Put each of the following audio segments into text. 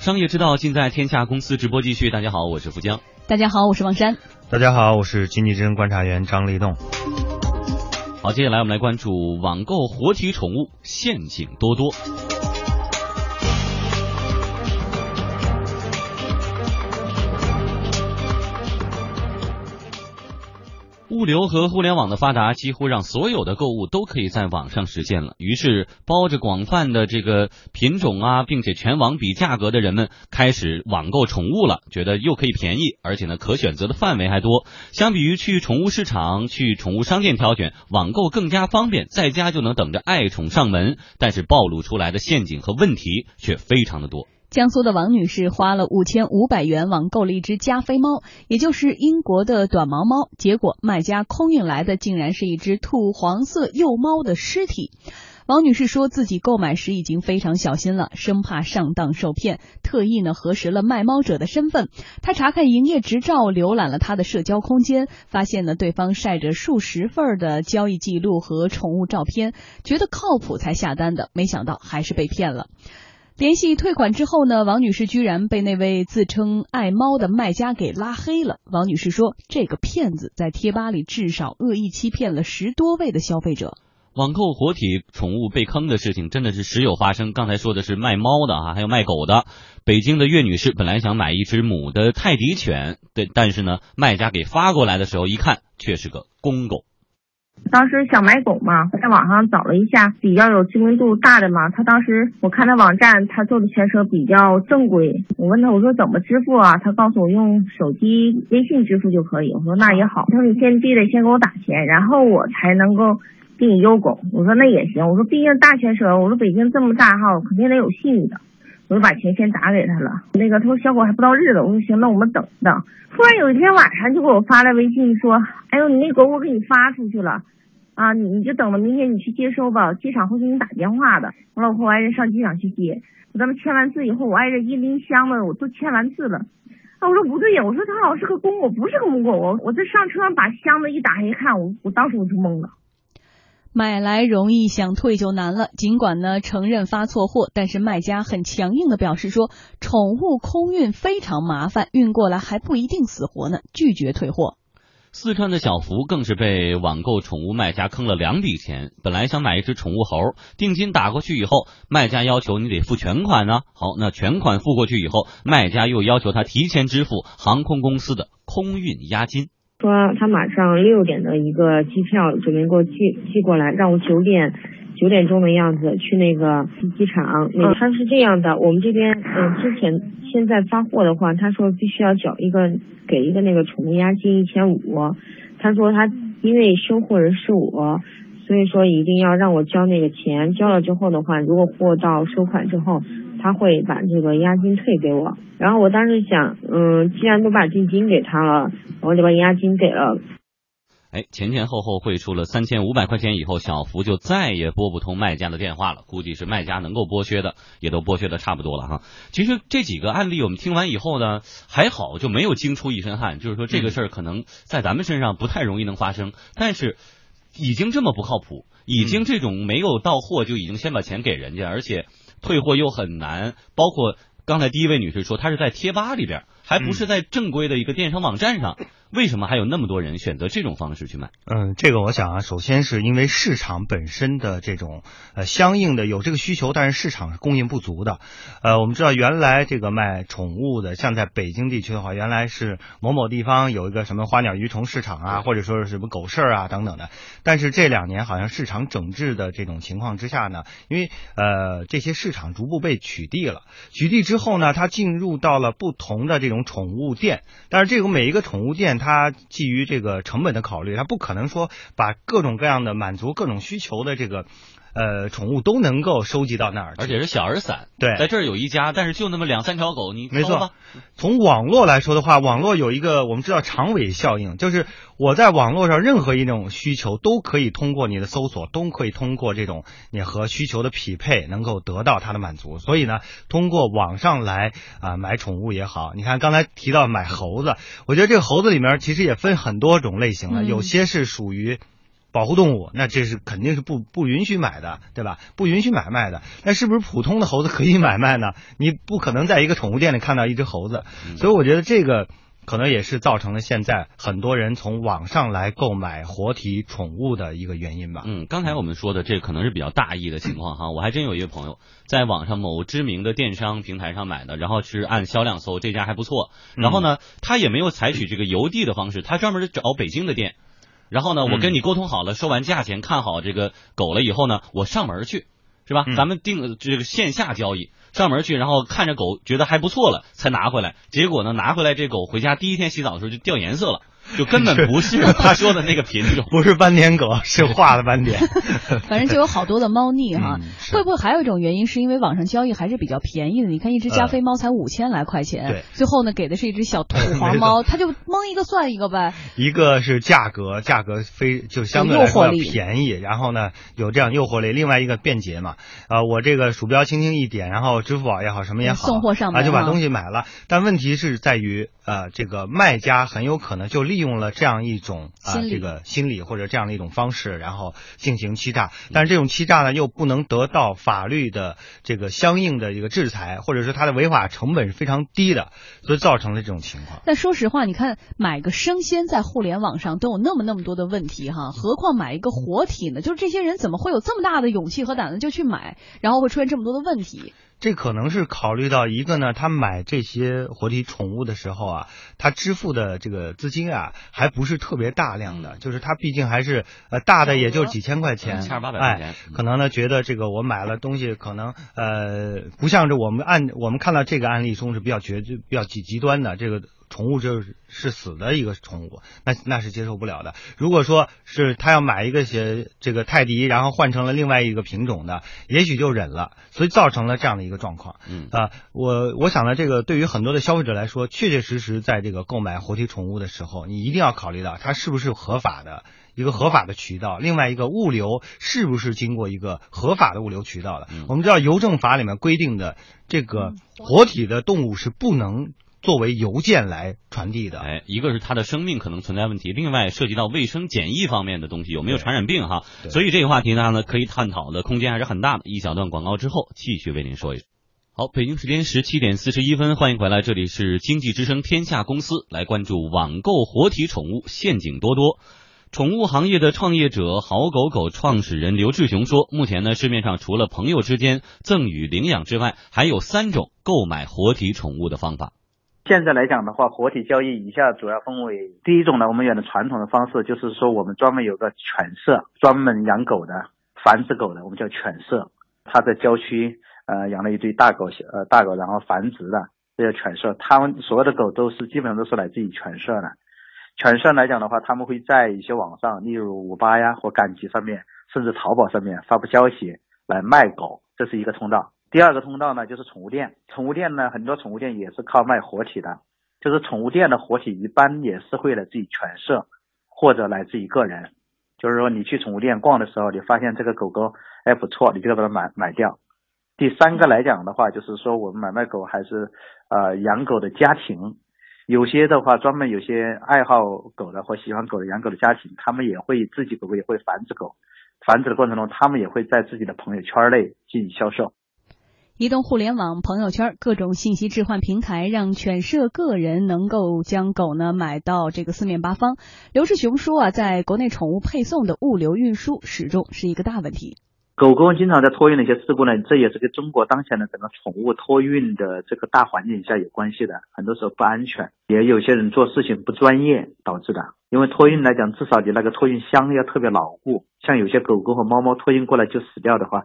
商业之道尽在天下公司直播继续。大家好，我是福江。大家好，我是王珊。大家好，我是经济之声观察员张立栋。好，接下来我们来关注网购活体宠物陷阱多多。物流和互联网的发达，几乎让所有的购物都可以在网上实现了。于是，包着广泛的这个品种啊，并且全网比价格的人们开始网购宠物了，觉得又可以便宜，而且呢，可选择的范围还多。相比于去宠物市场、去宠物商店挑选，网购更加方便，在家就能等着爱宠上门。但是，暴露出来的陷阱和问题却非常的多。江苏的王女士花了五千五百元网购了一只加菲猫，也就是英国的短毛猫，结果卖家空运来的竟然是一只土黄色幼猫的尸体。王女士说自己购买时已经非常小心了，生怕上当受骗，特意呢核实了卖猫者的身份。她查看营业执照，浏览了他的社交空间，发现呢对方晒着数十份的交易记录和宠物照片，觉得靠谱才下单的，没想到还是被骗了。联系退款之后呢，王女士居然被那位自称爱猫的卖家给拉黑了。王女士说，这个骗子在贴吧里至少恶意欺骗了十多位的消费者。网购活体宠物被坑的事情真的是时有发生。刚才说的是卖猫的啊，还有卖狗的。北京的岳女士本来想买一只母的泰迪犬，对，但是呢，卖家给发过来的时候一看，却是个公狗。当时想买狗嘛，在网上找了一下比较有知名度大的嘛。他当时我看他网站，他做的全车比较正规。我问他我说怎么支付啊？他告诉我用手机微信支付就可以。我说那也好。他说你先必得先给我打钱，然后我才能够给你邮狗。我说那也行。我说毕竟大全车，我说北京这么大哈，肯定得有信誉的。我就把钱先打给他了。那个他说小狗还不到日子。我说行，那我们等等。突然有一天晚上就给我发来微信说，哎呦你那狗我给你发出去了。啊，你你就等着明天你去接收吧，机场会给你打电话的。我老婆我爱人上机场去接，我咱们签完字以后，我爱人一拎箱子，我都签完字了。啊，我说不对呀，我说他好像是个公狗，不是个母狗。我我这上车把箱子一打开一看，我我当时我就懵了。买来容易，想退就难了。尽管呢承认发错货，但是卖家很强硬的表示说，宠物空运非常麻烦，运过来还不一定死活呢，拒绝退货。四川的小福更是被网购宠物卖家坑了两笔钱。本来想买一只宠物猴，定金打过去以后，卖家要求你得付全款呢。好，那全款付过去以后，卖家又要求他提前支付航空公司的空运押金。说他马上六点的一个机票准备给我寄寄过来，让我九点九点钟的样子去那个机场。那他是这样的，我们这边嗯之前。现在发货的话，他说必须要缴一个给一个那个宠物押金一千五。他说他因为收货人是我，所以说一定要让我交那个钱。交了之后的话，如果货到收款之后，他会把这个押金退给我。然后我当时想，嗯，既然都把定金给他了，我就把押金给了。哎，前前后后汇出了三千五百块钱以后，小福就再也拨不通卖家的电话了。估计是卖家能够剥削的，也都剥削的差不多了哈。其实这几个案例我们听完以后呢，还好就没有惊出一身汗，就是说这个事儿可能在咱们身上不太容易能发生。但是已经这么不靠谱，已经这种没有到货就已经先把钱给人家，而且退货又很难。包括刚才第一位女士说，她是在贴吧里边，还不是在正规的一个电商网站上。为什么还有那么多人选择这种方式去买？嗯，这个我想啊，首先是因为市场本身的这种呃相应的有这个需求，但是市场是供应不足的。呃，我们知道原来这个卖宠物的，像在北京地区的话，原来是某某地方有一个什么花鸟鱼虫市场啊，或者说是什么狗市啊等等的。但是这两年好像市场整治的这种情况之下呢，因为呃这些市场逐步被取缔了，取缔之后呢，它进入到了不同的这种宠物店，但是这个每一个宠物店。它基于这个成本的考虑，它不可能说把各种各样的满足各种需求的这个。呃，宠物都能够收集到那儿，而且是小而散。对，在这儿有一家，但是就那么两三条狗，你没错。从网络来说的话，网络有一个我们知道长尾效应，就是我在网络上任何一种需求都可以通过你的搜索，都可以通过这种你和需求的匹配，能够得到它的满足。所以呢，通过网上来啊买宠物也好，你看刚才提到买猴子，我觉得这个猴子里面其实也分很多种类型了，有些是属于。保护动物，那这是肯定是不不允许买的，对吧？不允许买卖的。那是不是普通的猴子可以买卖呢？你不可能在一个宠物店里看到一只猴子，所以我觉得这个。可能也是造成了现在很多人从网上来购买活体宠物的一个原因吧。嗯，刚才我们说的这可能是比较大意的情况哈，我还真有一个朋友在网上某知名的电商平台上买的，然后是按销量搜这家还不错，然后呢，他也没有采取这个邮递的方式，他专门找北京的店，然后呢，我跟你沟通好了，收完价钱，看好这个狗了以后呢，我上门去，是吧？咱们定这个线下交易。上门去，然后看着狗觉得还不错了，才拿回来。结果呢，拿回来这狗回家第一天洗澡的时候就掉颜色了。就根本不是他说的那个品种，不是斑点狗，是画的斑点。反正就有好多的猫腻哈。会不会还有一种原因，是因为网上交易还是比较便宜的？你看一只加菲猫才五千来块钱，对，最后呢给的是一只小土黄猫，他就蒙一个算一个呗。一个是价格，价格非就相对来说便宜，然后呢有这样诱惑力。另外一个便捷嘛，啊，我这个鼠标轻轻一点，然后支付宝也好，什么也好，送货上门就把东西买了。但问题是在于，呃，这个卖家很有可能就利用了这样一种啊这个心理或者这样的一种方式，然后进行欺诈。但是这种欺诈呢，又不能得到法律的这个相应的一个制裁，或者说它的违法成本是非常低的，所以造成了这种情况。但说实话，你看买个生鲜在互联网上都有那么那么多的问题哈，何况买一个活体呢？就是这些人怎么会有这么大的勇气和胆子就去买，然后会出现这么多的问题？这可能是考虑到一个呢，他买这些活体宠物的时候啊，他支付的这个资金啊，还不是特别大量的，就是他毕竟还是呃大的，也就几千块钱，千八百块钱，可能呢觉得这个我买了东西，可能呃不像是我们按我们看到这个案例中是比较绝对、比较极极端的这个。宠物就是是死的一个宠物，那那是接受不了的。如果说是他要买一个些这个泰迪，然后换成了另外一个品种的，也许就忍了，所以造成了这样的一个状况。嗯啊，我我想呢，这个对于很多的消费者来说，确确实实在这个购买活体宠物的时候，你一定要考虑到它是不是合法的一个合法的渠道，另外一个物流是不是经过一个合法的物流渠道的。我们知道邮政法里面规定的这个活体的动物是不能。作为邮件来传递的，哎，一个是它的生命可能存在问题，另外涉及到卫生检疫方面的东西有没有传染病哈，所以这个话题呢呢可以探讨的空间还是很大的。一小段广告之后，继续为您说一说。好，北京时间十七点四十一分，欢迎回来，这里是经济之声天下公司，来关注网购活体宠物陷阱多多。宠物行业的创业者好狗狗创始人刘志雄说，目前呢市面上除了朋友之间赠与领养之外，还有三种购买活体宠物的方法。现在来讲的话，活体交易以下主要分为第一种呢，我们原来传统的方式就是说，我们专门有个犬舍，专门养狗的、繁殖狗的，我们叫犬舍。他在郊区呃养了一堆大狗，呃大狗，然后繁殖的，这叫犬舍。他们所有的狗都是基本上都是来自于犬舍的。犬舍来讲的话，他们会在一些网上，例如五八呀或赶集上面，甚至淘宝上面发布消息来卖狗，这是一个通道。第二个通道呢，就是宠物店。宠物店呢，很多宠物店也是靠卖活体的。就是宠物店的活体，一般也是会来自己犬舍，或者来自于个人。就是说，你去宠物店逛的时候，你发现这个狗狗哎不错，你就把它买买掉。第三个来讲的话，就是说我们买卖狗还是呃养狗的家庭，有些的话专门有些爱好狗的或喜欢狗的养狗的家庭，他们也会自己狗狗也会繁殖狗，繁殖的过程中，他们也会在自己的朋友圈内进行销售。移动互联网、朋友圈、各种信息置换平台，让犬舍个人能够将狗呢买到这个四面八方。刘志雄说啊，在国内宠物配送的物流运输始终是一个大问题。狗狗经常在托运的一些事故呢，这也是跟中国当前的整个宠物托运的这个大环境下有关系的。很多时候不安全，也有些人做事情不专业导致的。因为托运来讲，至少你那个托运箱要特别牢固。像有些狗狗和猫猫托运过来就死掉的话。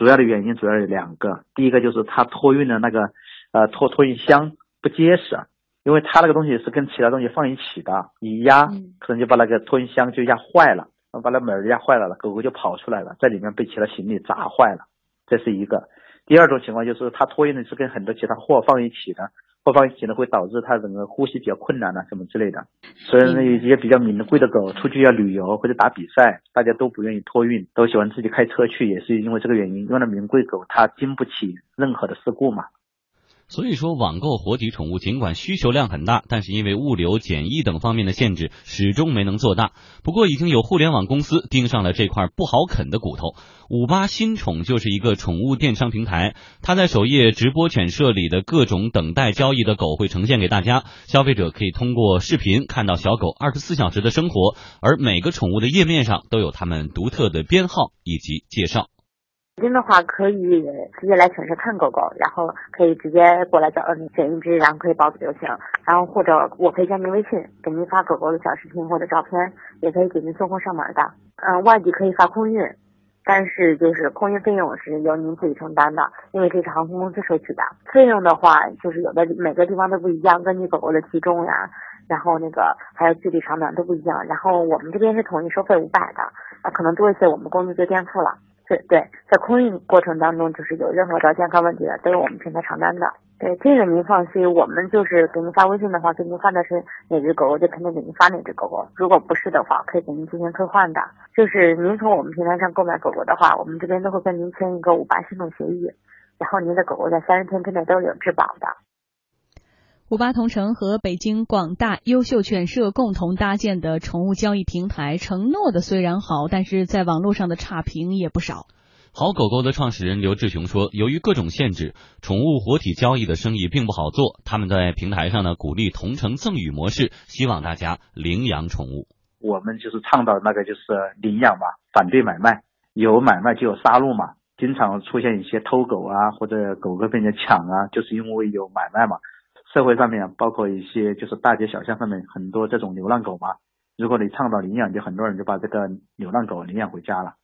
主要的原因主要有两个，第一个就是它托运的那个呃托托运箱不结实，因为它那个东西是跟其他东西放一起的，一压可能就把那个托运箱就压坏了，把那门压坏了了，狗狗就跑出来了，在里面被其他行李砸坏了，这是一个。第二种情况就是它托运的是跟很多其他货放一起的。货放一起呢，会导致它整个呼吸比较困难啊，什么之类的。所以呢，有一些比较名贵的狗出去要旅游或者打比赛，大家都不愿意托运，都喜欢自己开车去，也是因为这个原因。因为那名贵狗它经不起任何的事故嘛。所以说，网购活体宠物尽管需求量很大，但是因为物流、检疫等方面的限制，始终没能做大。不过，已经有互联网公司盯上了这块不好啃的骨头。五八新宠就是一个宠物电商平台，它在首页直播犬舍里的各种等待交易的狗会呈现给大家，消费者可以通过视频看到小狗二十四小时的生活，而每个宠物的页面上都有它们独特的编号以及介绍。您的话可以直接来犬舍看狗狗，然后可以直接过来找你选一只，然后可以报就行。然后或者我可以加您微信，给您发狗狗的小视频或者照片，也可以给您送货上门的。嗯，外地可以发空运，但是就是空运费用是由您自己承担的，因为这是航空公司收取的。费用的话，就是有的每个地方都不一样，根据狗狗的体重呀，然后那个还有距离长短都不一样。然后我们这边是统一收费五百的，啊，可能多一些我们公司就垫付了。对对，在空运过程当中，就是有任何的健康问题的，都是我们平台承担的。对，这个您放心，我们就是给您发微信的话，给您发的是哪只狗狗，就肯定给您发哪只狗狗。如果不是的话，可以给您进行退换的。就是您从我们平台上购买狗狗的话，我们这边都会跟您签一个五八行动协议，然后您的狗狗在三十天之内都是有质保的。五八同城和北京广大优秀犬舍共同搭建的宠物交易平台，承诺的虽然好，但是在网络上的差评也不少。好狗狗的创始人刘志雄说，由于各种限制，宠物活体交易的生意并不好做。他们在平台上呢，鼓励同城赠与模式，希望大家领养宠物。我们就是倡导那个就是领养嘛，反对买卖，有买卖就有杀戮嘛，经常出现一些偷狗啊，或者狗狗被人家抢啊，就是因为有买卖嘛。社会上面包括一些就是大街小巷上面很多这种流浪狗嘛，如果你倡导领养，就很多人就把这个流浪狗领养回家了。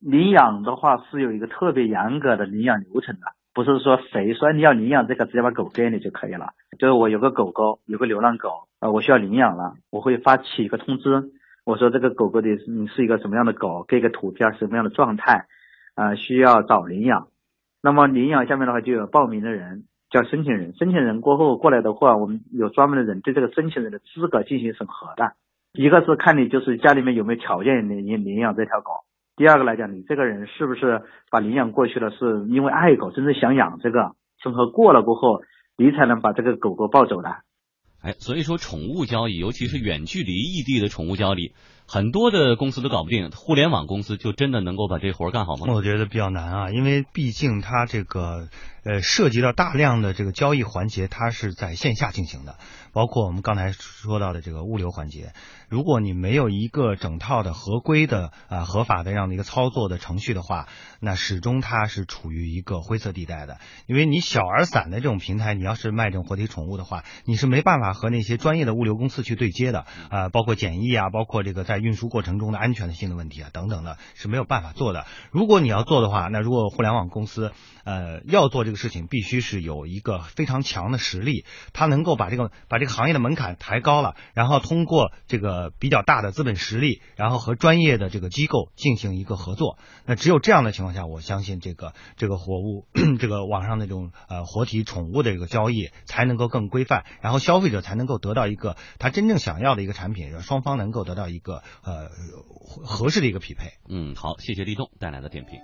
领养的话是有一个特别严格的领养流程的，不是说谁说你要领养这个直接把狗给你就可以了。就是我有个狗狗，有个流浪狗啊，我需要领养了，我会发起一个通知，我说这个狗狗的你是一个什么样的狗，给个图片什么样的状态啊，需要找领养。那么领养下面的话就有报名的人。叫申请人，申请人过后过来的话，我们有专门的人对这个申请人的资格进行审核的。一个是看你就是家里面有没有条件领领养这条狗，第二个来讲，你这个人是不是把领养过去了，是因为爱狗，真正想养这个，审核过了过后，你才能把这个狗狗抱走的。哎，所以说宠物交易，尤其是远距离异地的宠物交易。很多的公司都搞不定，互联网公司就真的能够把这活干好吗？我觉得比较难啊，因为毕竟它这个呃涉及到大量的这个交易环节，它是在线下进行的，包括我们刚才说到的这个物流环节。如果你没有一个整套的合规的啊合法的这样的一个操作的程序的话，那始终它是处于一个灰色地带的。因为你小而散的这种平台，你要是卖这种活体宠物的话，你是没办法和那些专业的物流公司去对接的啊，包括检疫啊，包括这个在运输过程中的安全性的问题啊，等等的，是没有办法做的。如果你要做的话，那如果互联网公司呃要做这个事情，必须是有一个非常强的实力，它能够把这个把这个行业的门槛抬高了，然后通过这个比较大的资本实力，然后和专业的这个机构进行一个合作。那只有这样的情况下，我相信这个这个活物 这个网上那种呃活体宠物的这个交易才能够更规范，然后消费者才能够得到一个他真正想要的一个产品，双方能够得到一个呃。合适的一个匹配。嗯，好，谢谢立栋带来的点评。